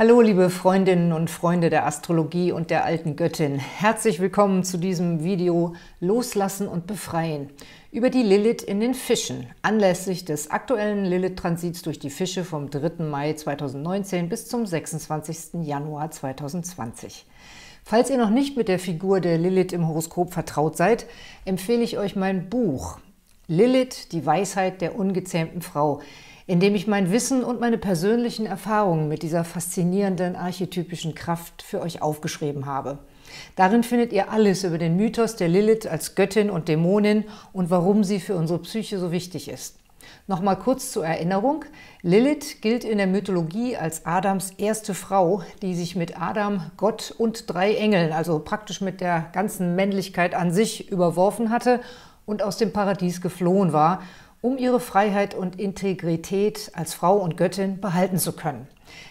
Hallo liebe Freundinnen und Freunde der Astrologie und der alten Göttin. Herzlich willkommen zu diesem Video Loslassen und Befreien über die Lilith in den Fischen, anlässlich des aktuellen Lilith-Transits durch die Fische vom 3. Mai 2019 bis zum 26. Januar 2020. Falls ihr noch nicht mit der Figur der Lilith im Horoskop vertraut seid, empfehle ich euch mein Buch Lilith, die Weisheit der ungezähmten Frau, in dem ich mein Wissen und meine persönlichen Erfahrungen mit dieser faszinierenden archetypischen Kraft für euch aufgeschrieben habe. Darin findet ihr alles über den Mythos der Lilith als Göttin und Dämonin und warum sie für unsere Psyche so wichtig ist. Nochmal kurz zur Erinnerung. Lilith gilt in der Mythologie als Adams erste Frau, die sich mit Adam, Gott und drei Engeln, also praktisch mit der ganzen Männlichkeit an sich, überworfen hatte und aus dem Paradies geflohen war um ihre Freiheit und Integrität als Frau und Göttin behalten zu können.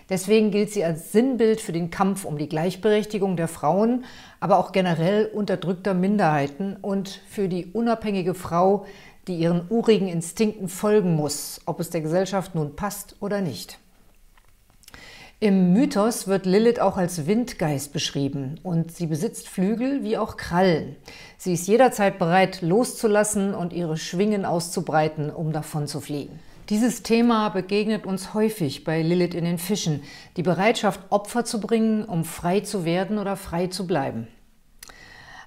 Deswegen gilt sie als Sinnbild für den Kampf um die Gleichberechtigung der Frauen, aber auch generell unterdrückter Minderheiten und für die unabhängige Frau, die ihren urigen Instinkten folgen muss, ob es der Gesellschaft nun passt oder nicht. Im Mythos wird Lilith auch als Windgeist beschrieben und sie besitzt Flügel wie auch Krallen. Sie ist jederzeit bereit, loszulassen und ihre Schwingen auszubreiten, um davon zu fliegen. Dieses Thema begegnet uns häufig bei Lilith in den Fischen, die Bereitschaft, Opfer zu bringen, um frei zu werden oder frei zu bleiben.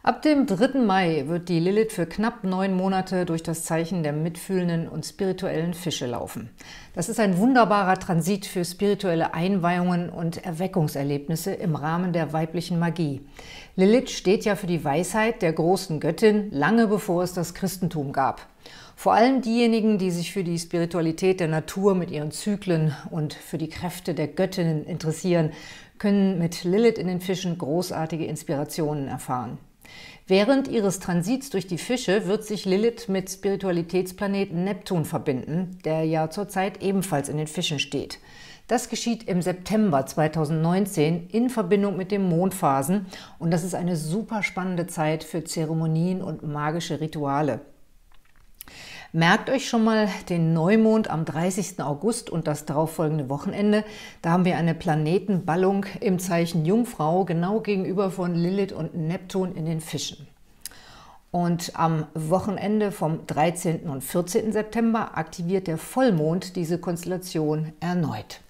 Ab dem 3. Mai wird die Lilith für knapp neun Monate durch das Zeichen der mitfühlenden und spirituellen Fische laufen. Das ist ein wunderbarer Transit für spirituelle Einweihungen und Erweckungserlebnisse im Rahmen der weiblichen Magie. Lilith steht ja für die Weisheit der großen Göttin, lange bevor es das Christentum gab. Vor allem diejenigen, die sich für die Spiritualität der Natur mit ihren Zyklen und für die Kräfte der Göttinnen interessieren, können mit Lilith in den Fischen großartige Inspirationen erfahren. Während ihres Transits durch die Fische wird sich Lilith mit Spiritualitätsplaneten Neptun verbinden, der ja zurzeit ebenfalls in den Fischen steht. Das geschieht im September 2019 in Verbindung mit den Mondphasen und das ist eine super spannende Zeit für Zeremonien und magische Rituale. Merkt euch schon mal den Neumond am 30. August und das darauffolgende Wochenende. Da haben wir eine Planetenballung im Zeichen Jungfrau, genau gegenüber von Lilith und Neptun in den Fischen. Und am Wochenende vom 13. und 14. September aktiviert der Vollmond diese Konstellation erneut.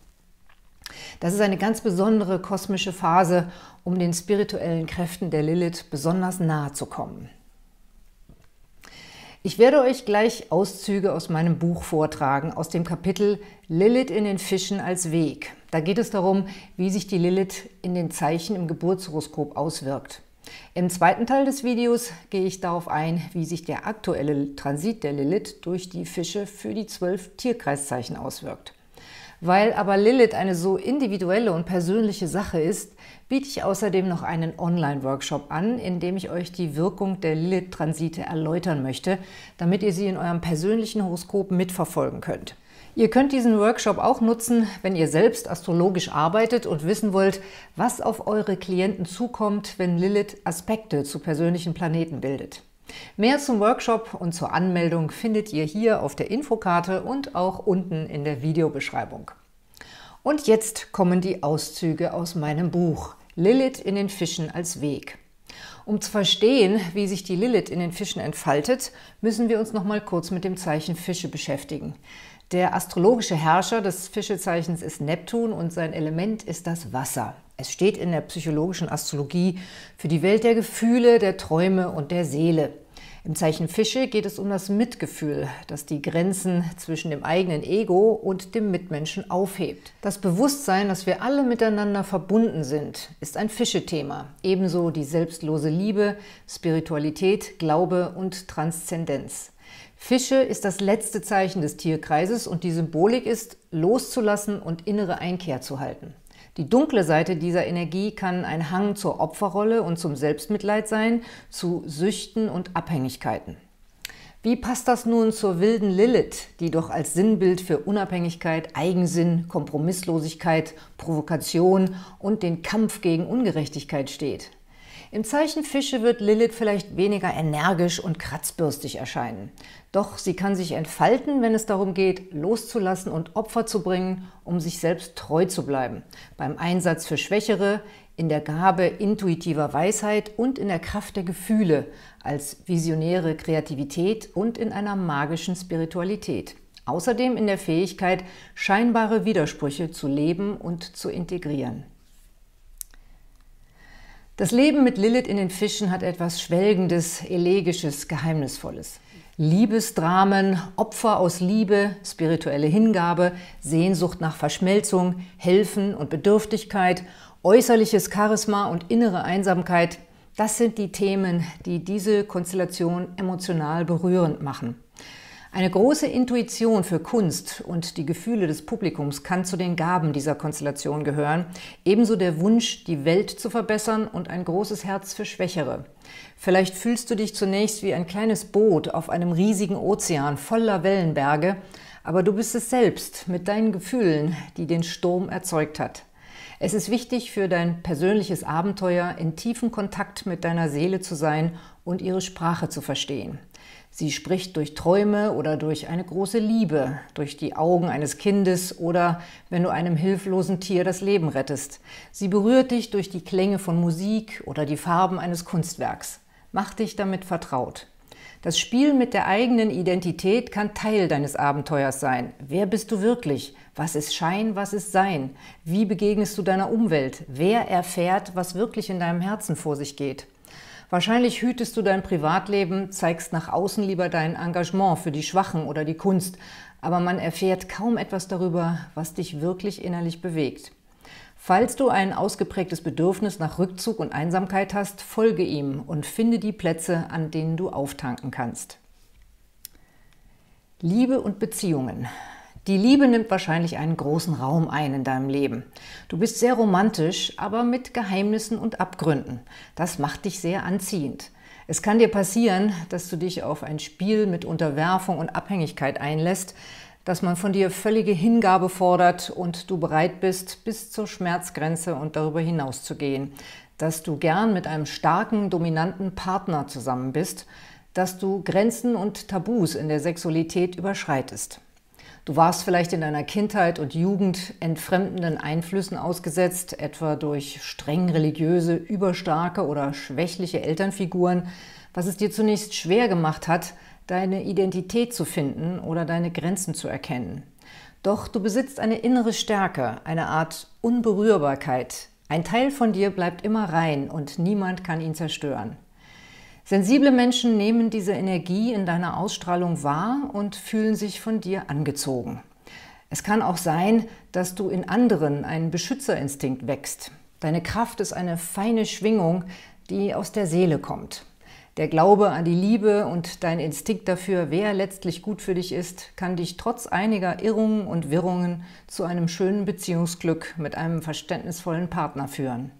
Das ist eine ganz besondere kosmische Phase, um den spirituellen Kräften der Lilith besonders nahe zu kommen. Ich werde euch gleich Auszüge aus meinem Buch vortragen, aus dem Kapitel Lilith in den Fischen als Weg. Da geht es darum, wie sich die Lilith in den Zeichen im Geburtshoroskop auswirkt. Im zweiten Teil des Videos gehe ich darauf ein, wie sich der aktuelle Transit der Lilith durch die Fische für die zwölf Tierkreiszeichen auswirkt. Weil aber Lilith eine so individuelle und persönliche Sache ist, biete ich außerdem noch einen Online-Workshop an, in dem ich euch die Wirkung der Lilith-Transite erläutern möchte, damit ihr sie in eurem persönlichen Horoskop mitverfolgen könnt. Ihr könnt diesen Workshop auch nutzen, wenn ihr selbst astrologisch arbeitet und wissen wollt, was auf eure Klienten zukommt, wenn Lilith Aspekte zu persönlichen Planeten bildet. Mehr zum Workshop und zur Anmeldung findet ihr hier auf der Infokarte und auch unten in der Videobeschreibung. Und jetzt kommen die Auszüge aus meinem Buch Lilith in den Fischen als Weg. Um zu verstehen, wie sich die Lilith in den Fischen entfaltet, müssen wir uns noch mal kurz mit dem Zeichen Fische beschäftigen. Der astrologische Herrscher des Fischezeichens ist Neptun und sein Element ist das Wasser. Es steht in der psychologischen Astrologie für die Welt der Gefühle, der Träume und der Seele. Im Zeichen Fische geht es um das Mitgefühl, das die Grenzen zwischen dem eigenen Ego und dem Mitmenschen aufhebt. Das Bewusstsein, dass wir alle miteinander verbunden sind, ist ein Fische-Thema. Ebenso die selbstlose Liebe, Spiritualität, Glaube und Transzendenz. Fische ist das letzte Zeichen des Tierkreises und die Symbolik ist, loszulassen und innere Einkehr zu halten. Die dunkle Seite dieser Energie kann ein Hang zur Opferrolle und zum Selbstmitleid sein, zu Süchten und Abhängigkeiten. Wie passt das nun zur wilden Lilith, die doch als Sinnbild für Unabhängigkeit, Eigensinn, Kompromisslosigkeit, Provokation und den Kampf gegen Ungerechtigkeit steht? Im Zeichen Fische wird Lilith vielleicht weniger energisch und kratzbürstig erscheinen. Doch sie kann sich entfalten, wenn es darum geht, loszulassen und Opfer zu bringen, um sich selbst treu zu bleiben. Beim Einsatz für Schwächere, in der Gabe intuitiver Weisheit und in der Kraft der Gefühle, als visionäre Kreativität und in einer magischen Spiritualität. Außerdem in der Fähigkeit, scheinbare Widersprüche zu leben und zu integrieren. Das Leben mit Lilith in den Fischen hat etwas Schwelgendes, Elegisches, Geheimnisvolles. Liebesdramen, Opfer aus Liebe, spirituelle Hingabe, Sehnsucht nach Verschmelzung, Helfen und Bedürftigkeit, äußerliches Charisma und innere Einsamkeit, das sind die Themen, die diese Konstellation emotional berührend machen. Eine große Intuition für Kunst und die Gefühle des Publikums kann zu den Gaben dieser Konstellation gehören, ebenso der Wunsch, die Welt zu verbessern und ein großes Herz für Schwächere. Vielleicht fühlst du dich zunächst wie ein kleines Boot auf einem riesigen Ozean voller Wellenberge, aber du bist es selbst mit deinen Gefühlen, die den Sturm erzeugt hat. Es ist wichtig für dein persönliches Abenteuer, in tiefem Kontakt mit deiner Seele zu sein und ihre Sprache zu verstehen. Sie spricht durch Träume oder durch eine große Liebe, durch die Augen eines Kindes oder wenn du einem hilflosen Tier das Leben rettest. Sie berührt dich durch die Klänge von Musik oder die Farben eines Kunstwerks. Mach dich damit vertraut. Das Spiel mit der eigenen Identität kann Teil deines Abenteuers sein. Wer bist du wirklich? Was ist Schein, was ist Sein? Wie begegnest du deiner Umwelt? Wer erfährt, was wirklich in deinem Herzen vor sich geht? Wahrscheinlich hütest du dein Privatleben, zeigst nach außen lieber dein Engagement für die Schwachen oder die Kunst, aber man erfährt kaum etwas darüber, was dich wirklich innerlich bewegt. Falls du ein ausgeprägtes Bedürfnis nach Rückzug und Einsamkeit hast, folge ihm und finde die Plätze, an denen du auftanken kannst. Liebe und Beziehungen. Die Liebe nimmt wahrscheinlich einen großen Raum ein in deinem Leben. Du bist sehr romantisch, aber mit Geheimnissen und Abgründen. Das macht dich sehr anziehend. Es kann dir passieren, dass du dich auf ein Spiel mit Unterwerfung und Abhängigkeit einlässt, dass man von dir völlige Hingabe fordert und du bereit bist, bis zur Schmerzgrenze und darüber hinaus zu gehen, dass du gern mit einem starken, dominanten Partner zusammen bist, dass du Grenzen und Tabus in der Sexualität überschreitest. Du warst vielleicht in deiner Kindheit und Jugend entfremdenden Einflüssen ausgesetzt, etwa durch streng religiöse, überstarke oder schwächliche Elternfiguren, was es dir zunächst schwer gemacht hat, deine Identität zu finden oder deine Grenzen zu erkennen. Doch du besitzt eine innere Stärke, eine Art Unberührbarkeit. Ein Teil von dir bleibt immer rein und niemand kann ihn zerstören. Sensible Menschen nehmen diese Energie in deiner Ausstrahlung wahr und fühlen sich von dir angezogen. Es kann auch sein, dass du in anderen einen Beschützerinstinkt wächst. Deine Kraft ist eine feine Schwingung, die aus der Seele kommt. Der Glaube an die Liebe und dein Instinkt dafür, wer letztlich gut für dich ist, kann dich trotz einiger Irrungen und Wirrungen zu einem schönen Beziehungsglück mit einem verständnisvollen Partner führen.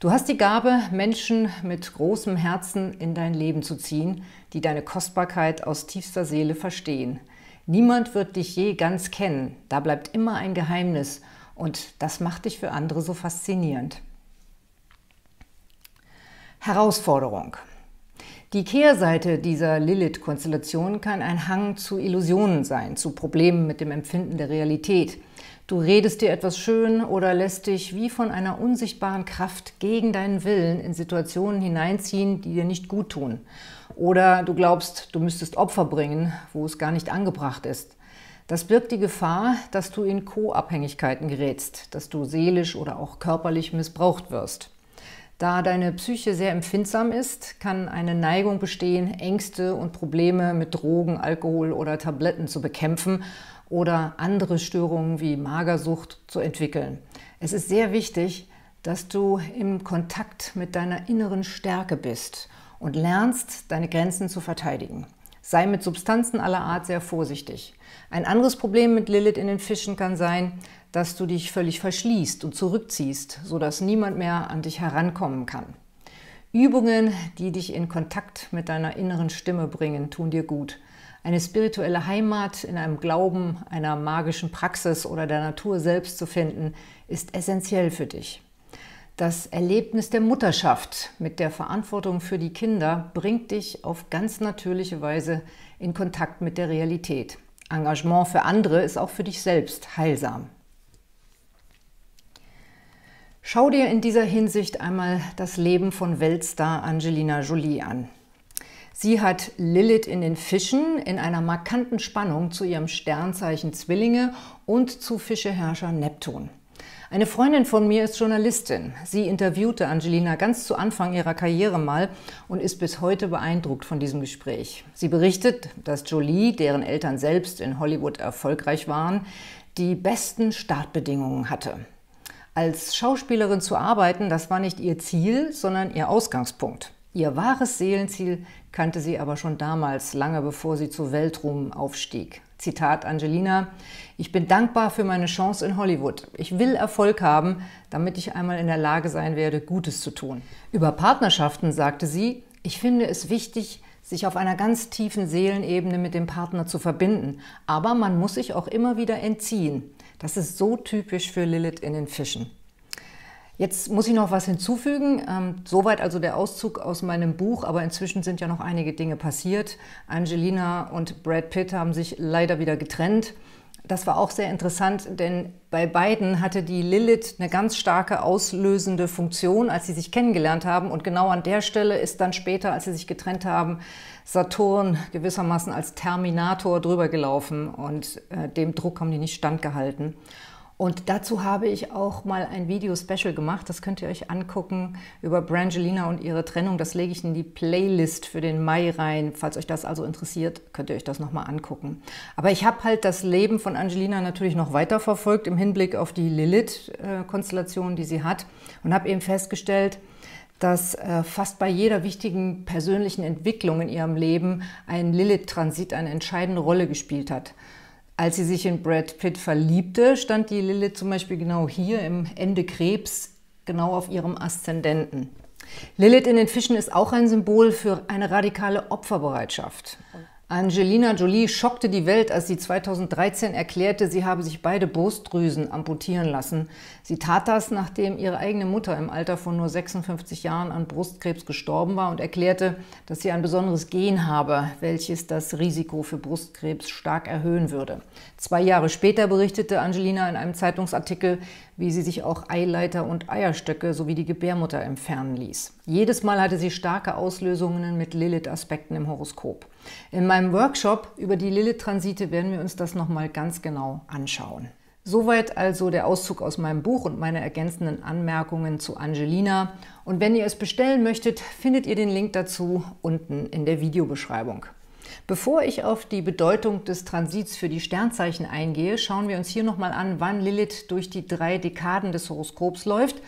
Du hast die Gabe, Menschen mit großem Herzen in dein Leben zu ziehen, die deine Kostbarkeit aus tiefster Seele verstehen. Niemand wird dich je ganz kennen, da bleibt immer ein Geheimnis und das macht dich für andere so faszinierend. Herausforderung. Die Kehrseite dieser Lilith-Konstellation kann ein Hang zu Illusionen sein, zu Problemen mit dem Empfinden der Realität. Du redest dir etwas schön oder lässt dich wie von einer unsichtbaren Kraft gegen deinen Willen in Situationen hineinziehen, die dir nicht gut tun. Oder du glaubst, du müsstest Opfer bringen, wo es gar nicht angebracht ist. Das birgt die Gefahr, dass du in Co-Abhängigkeiten gerätst, dass du seelisch oder auch körperlich missbraucht wirst. Da deine Psyche sehr empfindsam ist, kann eine Neigung bestehen, Ängste und Probleme mit Drogen, Alkohol oder Tabletten zu bekämpfen oder andere Störungen wie Magersucht zu entwickeln. Es ist sehr wichtig, dass du im Kontakt mit deiner inneren Stärke bist und lernst, deine Grenzen zu verteidigen. Sei mit Substanzen aller Art sehr vorsichtig. Ein anderes Problem mit Lilith in den Fischen kann sein, dass du dich völlig verschließt und zurückziehst, sodass niemand mehr an dich herankommen kann. Übungen, die dich in Kontakt mit deiner inneren Stimme bringen, tun dir gut. Eine spirituelle Heimat in einem Glauben, einer magischen Praxis oder der Natur selbst zu finden, ist essentiell für dich. Das Erlebnis der Mutterschaft mit der Verantwortung für die Kinder bringt dich auf ganz natürliche Weise in Kontakt mit der Realität. Engagement für andere ist auch für dich selbst heilsam. Schau dir in dieser Hinsicht einmal das Leben von Weltstar Angelina Jolie an. Sie hat Lilith in den Fischen in einer markanten Spannung zu ihrem Sternzeichen Zwillinge und zu Fischeherrscher Neptun. Eine Freundin von mir ist Journalistin. Sie interviewte Angelina ganz zu Anfang ihrer Karriere mal und ist bis heute beeindruckt von diesem Gespräch. Sie berichtet, dass Jolie, deren Eltern selbst in Hollywood erfolgreich waren, die besten Startbedingungen hatte. Als Schauspielerin zu arbeiten, das war nicht ihr Ziel, sondern ihr Ausgangspunkt. Ihr wahres Seelenziel kannte sie aber schon damals, lange bevor sie zu Weltruhm aufstieg. Zitat Angelina, ich bin dankbar für meine Chance in Hollywood. Ich will Erfolg haben, damit ich einmal in der Lage sein werde, Gutes zu tun. Über Partnerschaften sagte sie, ich finde es wichtig, sich auf einer ganz tiefen Seelenebene mit dem Partner zu verbinden. Aber man muss sich auch immer wieder entziehen. Das ist so typisch für Lilith in den Fischen. Jetzt muss ich noch was hinzufügen. Ähm, soweit also der Auszug aus meinem Buch, aber inzwischen sind ja noch einige Dinge passiert. Angelina und Brad Pitt haben sich leider wieder getrennt. Das war auch sehr interessant, denn bei beiden hatte die Lilith eine ganz starke auslösende Funktion, als sie sich kennengelernt haben. Und genau an der Stelle ist dann später, als sie sich getrennt haben, Saturn gewissermaßen als Terminator drüber gelaufen und äh, dem Druck haben die nicht standgehalten. Und dazu habe ich auch mal ein Video-Special gemacht, das könnt ihr euch angucken, über Brangelina und ihre Trennung. Das lege ich in die Playlist für den Mai rein. Falls euch das also interessiert, könnt ihr euch das nochmal angucken. Aber ich habe halt das Leben von Angelina natürlich noch weiter verfolgt im Hinblick auf die Lilith-Konstellation, die sie hat. Und habe eben festgestellt, dass äh, fast bei jeder wichtigen persönlichen Entwicklung in ihrem Leben ein Lilith-Transit eine entscheidende Rolle gespielt hat. Als sie sich in Brad Pitt verliebte, stand die Lilith zum Beispiel genau hier im Ende Krebs, genau auf ihrem Aszendenten. Lilith in den Fischen ist auch ein Symbol für eine radikale Opferbereitschaft. Angelina Jolie schockte die Welt, als sie 2013 erklärte, sie habe sich beide Brustdrüsen amputieren lassen. Sie tat das, nachdem ihre eigene Mutter im Alter von nur 56 Jahren an Brustkrebs gestorben war und erklärte, dass sie ein besonderes Gen habe, welches das Risiko für Brustkrebs stark erhöhen würde. Zwei Jahre später berichtete Angelina in einem Zeitungsartikel, wie sie sich auch Eileiter und Eierstöcke sowie die Gebärmutter entfernen ließ. Jedes Mal hatte sie starke Auslösungen mit Lilith-Aspekten im Horoskop. In meinem Workshop über die Lilith-Transite werden wir uns das nochmal ganz genau anschauen. Soweit also der Auszug aus meinem Buch und meine ergänzenden Anmerkungen zu Angelina. Und wenn ihr es bestellen möchtet, findet ihr den Link dazu unten in der Videobeschreibung. Bevor ich auf die Bedeutung des Transits für die Sternzeichen eingehe, schauen wir uns hier nochmal an, wann Lilith durch die drei Dekaden des Horoskops läuft.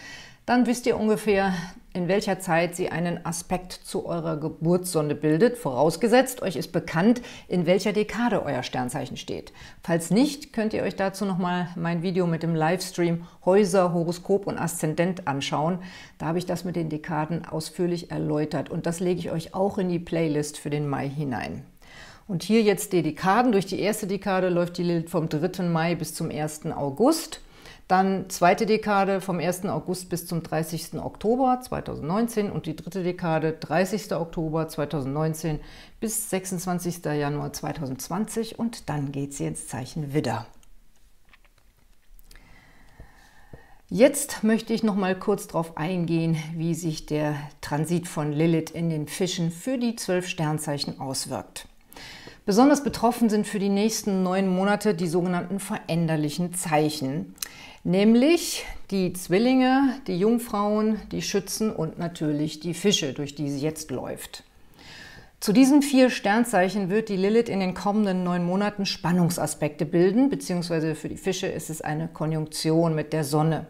Dann wisst ihr ungefähr, in welcher Zeit sie einen Aspekt zu eurer Geburtssonde bildet, vorausgesetzt, euch ist bekannt, in welcher Dekade euer Sternzeichen steht. Falls nicht, könnt ihr euch dazu nochmal mein Video mit dem Livestream Häuser, Horoskop und Aszendent anschauen. Da habe ich das mit den Dekaden ausführlich erläutert und das lege ich euch auch in die Playlist für den Mai hinein. Und hier jetzt die Dekaden. Durch die erste Dekade läuft die Lilith vom 3. Mai bis zum 1. August. Dann zweite Dekade vom 1. August bis zum 30. Oktober 2019 und die dritte Dekade 30. Oktober 2019 bis 26. Januar 2020 und dann geht sie ins Zeichen Widder. Jetzt möchte ich noch mal kurz darauf eingehen, wie sich der Transit von Lilith in den Fischen für die zwölf Sternzeichen auswirkt. Besonders betroffen sind für die nächsten neun Monate die sogenannten veränderlichen Zeichen, nämlich die Zwillinge, die Jungfrauen, die Schützen und natürlich die Fische, durch die sie jetzt läuft. Zu diesen vier Sternzeichen wird die Lilith in den kommenden neun Monaten Spannungsaspekte bilden, beziehungsweise für die Fische ist es eine Konjunktion mit der Sonne.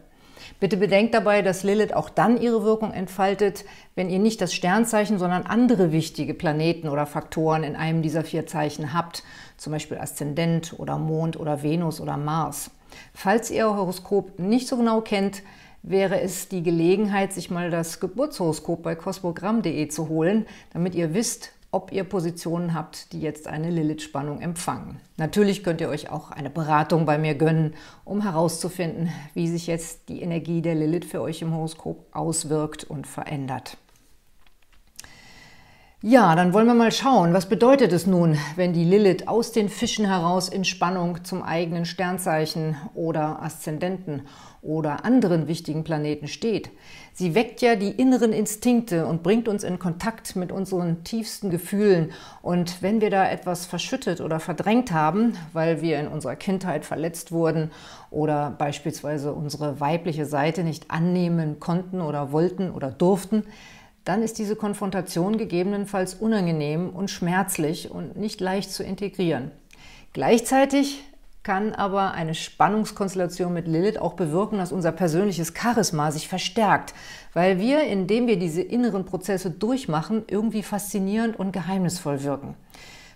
Bitte bedenkt dabei, dass Lilith auch dann ihre Wirkung entfaltet, wenn ihr nicht das Sternzeichen, sondern andere wichtige Planeten oder Faktoren in einem dieser vier Zeichen habt, zum Beispiel Aszendent oder Mond oder Venus oder Mars. Falls ihr euer Horoskop nicht so genau kennt, wäre es die Gelegenheit, sich mal das Geburtshoroskop bei cosmogramm.de zu holen, damit ihr wisst, ob ihr Positionen habt, die jetzt eine Lilith-Spannung empfangen. Natürlich könnt ihr euch auch eine Beratung bei mir gönnen, um herauszufinden, wie sich jetzt die Energie der Lilith für euch im Horoskop auswirkt und verändert. Ja, dann wollen wir mal schauen, was bedeutet es nun, wenn die Lilith aus den Fischen heraus in Spannung zum eigenen Sternzeichen oder Aszendenten oder anderen wichtigen Planeten steht. Sie weckt ja die inneren Instinkte und bringt uns in Kontakt mit unseren tiefsten Gefühlen. Und wenn wir da etwas verschüttet oder verdrängt haben, weil wir in unserer Kindheit verletzt wurden oder beispielsweise unsere weibliche Seite nicht annehmen konnten oder wollten oder durften, dann ist diese Konfrontation gegebenenfalls unangenehm und schmerzlich und nicht leicht zu integrieren. Gleichzeitig kann aber eine Spannungskonstellation mit Lilith auch bewirken, dass unser persönliches Charisma sich verstärkt, weil wir, indem wir diese inneren Prozesse durchmachen, irgendwie faszinierend und geheimnisvoll wirken.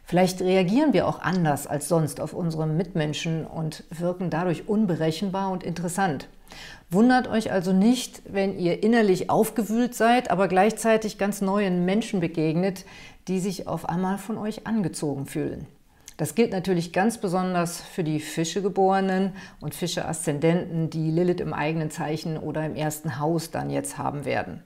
Vielleicht reagieren wir auch anders als sonst auf unsere Mitmenschen und wirken dadurch unberechenbar und interessant. Wundert euch also nicht, wenn ihr innerlich aufgewühlt seid, aber gleichzeitig ganz neuen Menschen begegnet, die sich auf einmal von euch angezogen fühlen. Das gilt natürlich ganz besonders für die Fischegeborenen und Fische-Aszendenten, die Lilith im eigenen Zeichen oder im ersten Haus dann jetzt haben werden.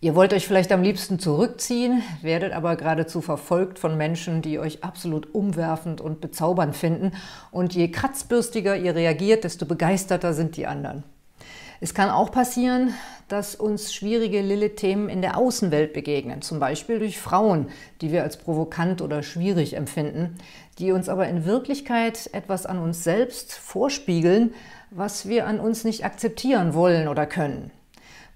Ihr wollt euch vielleicht am liebsten zurückziehen, werdet aber geradezu verfolgt von Menschen, die euch absolut umwerfend und bezaubernd finden. Und je kratzbürstiger ihr reagiert, desto begeisterter sind die anderen. Es kann auch passieren, dass uns schwierige Lilith-Themen in der Außenwelt begegnen, zum Beispiel durch Frauen, die wir als provokant oder schwierig empfinden, die uns aber in Wirklichkeit etwas an uns selbst vorspiegeln, was wir an uns nicht akzeptieren wollen oder können.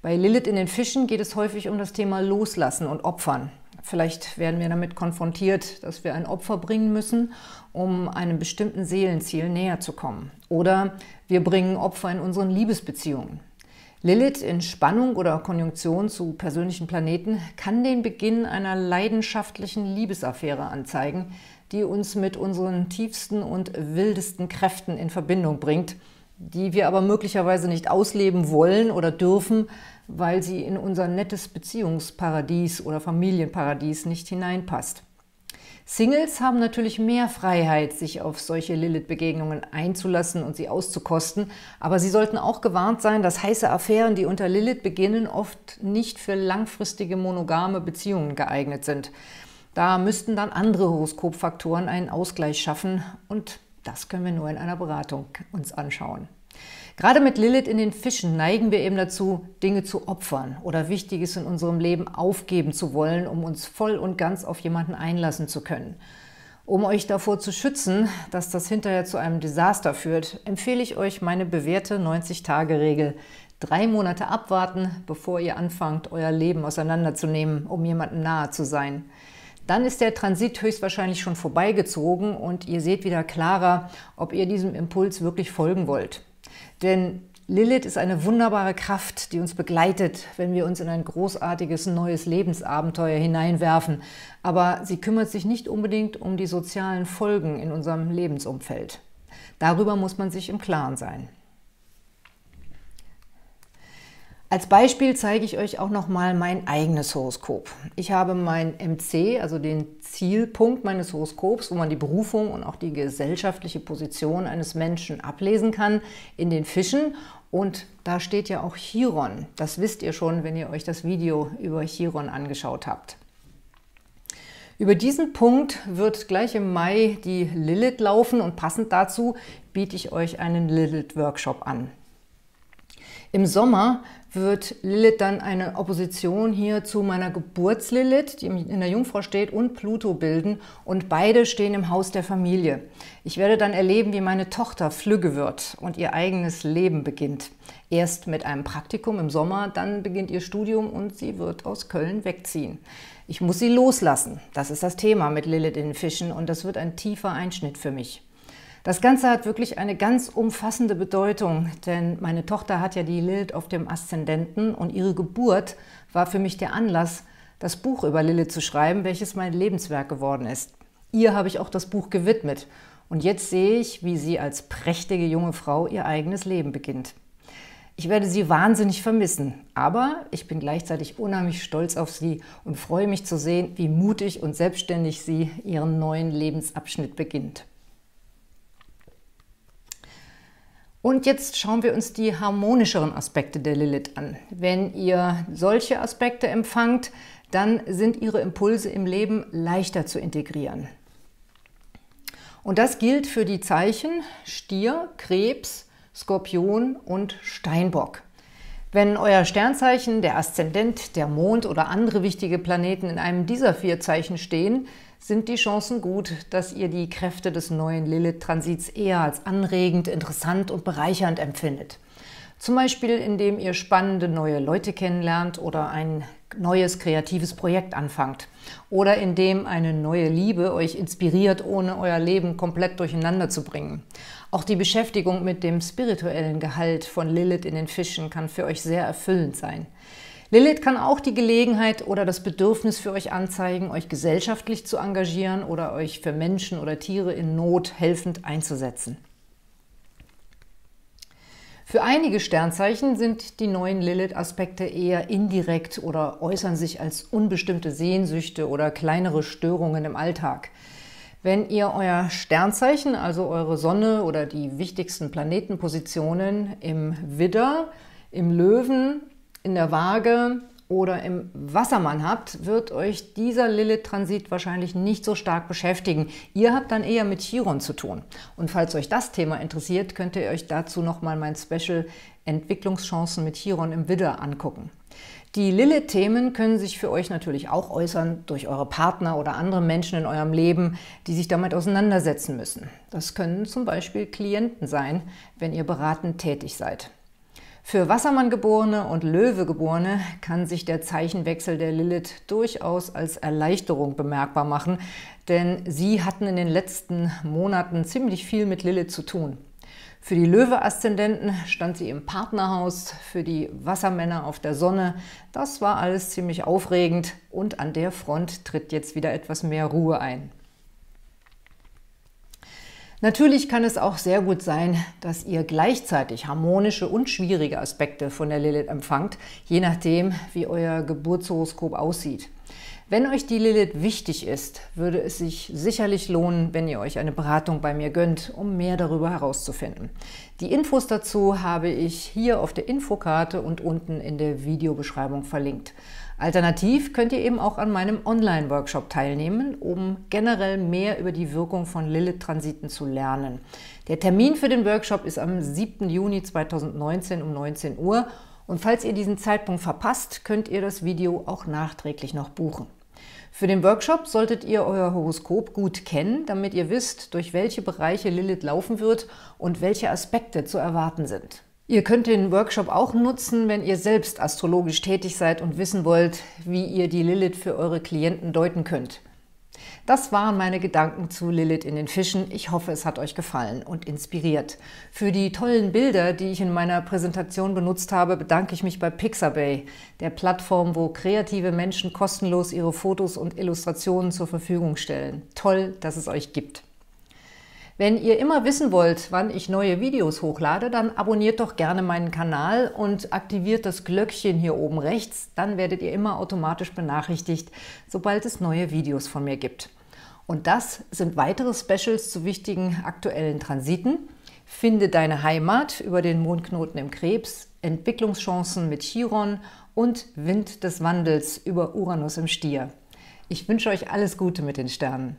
Bei Lilith in den Fischen geht es häufig um das Thema Loslassen und Opfern. Vielleicht werden wir damit konfrontiert, dass wir ein Opfer bringen müssen, um einem bestimmten Seelenziel näher zu kommen. Oder wir bringen Opfer in unseren Liebesbeziehungen. Lilith in Spannung oder Konjunktion zu persönlichen Planeten kann den Beginn einer leidenschaftlichen Liebesaffäre anzeigen, die uns mit unseren tiefsten und wildesten Kräften in Verbindung bringt, die wir aber möglicherweise nicht ausleben wollen oder dürfen, weil sie in unser nettes Beziehungsparadies oder Familienparadies nicht hineinpasst. Singles haben natürlich mehr Freiheit, sich auf solche Lilith-Begegnungen einzulassen und sie auszukosten, aber sie sollten auch gewarnt sein, dass heiße Affären, die unter Lilith beginnen, oft nicht für langfristige monogame Beziehungen geeignet sind. Da müssten dann andere Horoskopfaktoren einen Ausgleich schaffen und das können wir nur in einer Beratung uns anschauen. Gerade mit Lilith in den Fischen neigen wir eben dazu, Dinge zu opfern oder Wichtiges in unserem Leben aufgeben zu wollen, um uns voll und ganz auf jemanden einlassen zu können. Um euch davor zu schützen, dass das hinterher zu einem Desaster führt, empfehle ich euch meine bewährte 90-Tage-Regel. Drei Monate abwarten, bevor ihr anfangt, euer Leben auseinanderzunehmen, um jemandem nahe zu sein. Dann ist der Transit höchstwahrscheinlich schon vorbeigezogen und ihr seht wieder klarer, ob ihr diesem Impuls wirklich folgen wollt. Denn Lilith ist eine wunderbare Kraft, die uns begleitet, wenn wir uns in ein großartiges neues Lebensabenteuer hineinwerfen. Aber sie kümmert sich nicht unbedingt um die sozialen Folgen in unserem Lebensumfeld. Darüber muss man sich im Klaren sein. Als Beispiel zeige ich euch auch noch mal mein eigenes Horoskop. Ich habe mein MC, also den Zielpunkt meines Horoskops, wo man die Berufung und auch die gesellschaftliche Position eines Menschen ablesen kann, in den Fischen. Und da steht ja auch Chiron. Das wisst ihr schon, wenn ihr euch das Video über Chiron angeschaut habt. Über diesen Punkt wird gleich im Mai die Lilith laufen und passend dazu biete ich euch einen Lilith-Workshop an. Im Sommer wird Lilith dann eine Opposition hier zu meiner Geburtslilith, die in der Jungfrau steht, und Pluto bilden. Und beide stehen im Haus der Familie. Ich werde dann erleben, wie meine Tochter flügge wird und ihr eigenes Leben beginnt. Erst mit einem Praktikum im Sommer, dann beginnt ihr Studium und sie wird aus Köln wegziehen. Ich muss sie loslassen. Das ist das Thema mit Lilith in den Fischen und das wird ein tiefer Einschnitt für mich. Das Ganze hat wirklich eine ganz umfassende Bedeutung, denn meine Tochter hat ja die Lilith auf dem Aszendenten und ihre Geburt war für mich der Anlass, das Buch über Lilith zu schreiben, welches mein Lebenswerk geworden ist. Ihr habe ich auch das Buch gewidmet und jetzt sehe ich, wie sie als prächtige junge Frau ihr eigenes Leben beginnt. Ich werde Sie wahnsinnig vermissen, aber ich bin gleichzeitig unheimlich stolz auf Sie und freue mich zu sehen, wie mutig und selbstständig Sie Ihren neuen Lebensabschnitt beginnt. Und jetzt schauen wir uns die harmonischeren Aspekte der Lilith an. Wenn ihr solche Aspekte empfangt, dann sind ihre Impulse im Leben leichter zu integrieren. Und das gilt für die Zeichen Stier, Krebs, Skorpion und Steinbock. Wenn euer Sternzeichen, der Aszendent, der Mond oder andere wichtige Planeten in einem dieser vier Zeichen stehen, sind die Chancen gut, dass ihr die Kräfte des neuen Lilith-Transits eher als anregend, interessant und bereichernd empfindet. Zum Beispiel, indem ihr spannende neue Leute kennenlernt oder ein neues kreatives Projekt anfangt. Oder indem eine neue Liebe euch inspiriert, ohne euer Leben komplett durcheinander zu bringen. Auch die Beschäftigung mit dem spirituellen Gehalt von Lilith in den Fischen kann für euch sehr erfüllend sein. Lilith kann auch die Gelegenheit oder das Bedürfnis für euch anzeigen, euch gesellschaftlich zu engagieren oder euch für Menschen oder Tiere in Not helfend einzusetzen. Für einige Sternzeichen sind die neuen Lilith-Aspekte eher indirekt oder äußern sich als unbestimmte Sehnsüchte oder kleinere Störungen im Alltag. Wenn ihr euer Sternzeichen, also eure Sonne oder die wichtigsten Planetenpositionen im Widder, im Löwen, in der Waage oder im Wassermann habt, wird euch dieser Lilith-Transit wahrscheinlich nicht so stark beschäftigen. Ihr habt dann eher mit Chiron zu tun. Und falls euch das Thema interessiert, könnt ihr euch dazu nochmal mein Special Entwicklungschancen mit Chiron im Widder angucken. Die Lilith-Themen können sich für euch natürlich auch äußern durch eure Partner oder andere Menschen in eurem Leben, die sich damit auseinandersetzen müssen. Das können zum Beispiel Klienten sein, wenn ihr beratend tätig seid. Für Wassermanngeborene und Löwegeborene kann sich der Zeichenwechsel der Lilith durchaus als Erleichterung bemerkbar machen, denn sie hatten in den letzten Monaten ziemlich viel mit Lilith zu tun. Für die Löwe-Aszendenten stand sie im Partnerhaus, für die Wassermänner auf der Sonne. Das war alles ziemlich aufregend und an der Front tritt jetzt wieder etwas mehr Ruhe ein. Natürlich kann es auch sehr gut sein, dass ihr gleichzeitig harmonische und schwierige Aspekte von der Lilith empfangt, je nachdem, wie euer Geburtshoroskop aussieht. Wenn euch die Lilith wichtig ist, würde es sich sicherlich lohnen, wenn ihr euch eine Beratung bei mir gönnt, um mehr darüber herauszufinden. Die Infos dazu habe ich hier auf der Infokarte und unten in der Videobeschreibung verlinkt. Alternativ könnt ihr eben auch an meinem Online-Workshop teilnehmen, um generell mehr über die Wirkung von Lilith-Transiten zu lernen. Der Termin für den Workshop ist am 7. Juni 2019 um 19 Uhr und falls ihr diesen Zeitpunkt verpasst, könnt ihr das Video auch nachträglich noch buchen. Für den Workshop solltet ihr euer Horoskop gut kennen, damit ihr wisst, durch welche Bereiche Lilith laufen wird und welche Aspekte zu erwarten sind. Ihr könnt den Workshop auch nutzen, wenn ihr selbst astrologisch tätig seid und wissen wollt, wie ihr die Lilith für eure Klienten deuten könnt. Das waren meine Gedanken zu Lilith in den Fischen. Ich hoffe, es hat euch gefallen und inspiriert. Für die tollen Bilder, die ich in meiner Präsentation benutzt habe, bedanke ich mich bei Pixabay, der Plattform, wo kreative Menschen kostenlos ihre Fotos und Illustrationen zur Verfügung stellen. Toll, dass es euch gibt. Wenn ihr immer wissen wollt, wann ich neue Videos hochlade, dann abonniert doch gerne meinen Kanal und aktiviert das Glöckchen hier oben rechts. Dann werdet ihr immer automatisch benachrichtigt, sobald es neue Videos von mir gibt. Und das sind weitere Specials zu wichtigen aktuellen Transiten. Finde deine Heimat über den Mondknoten im Krebs, Entwicklungschancen mit Chiron und Wind des Wandels über Uranus im Stier. Ich wünsche euch alles Gute mit den Sternen.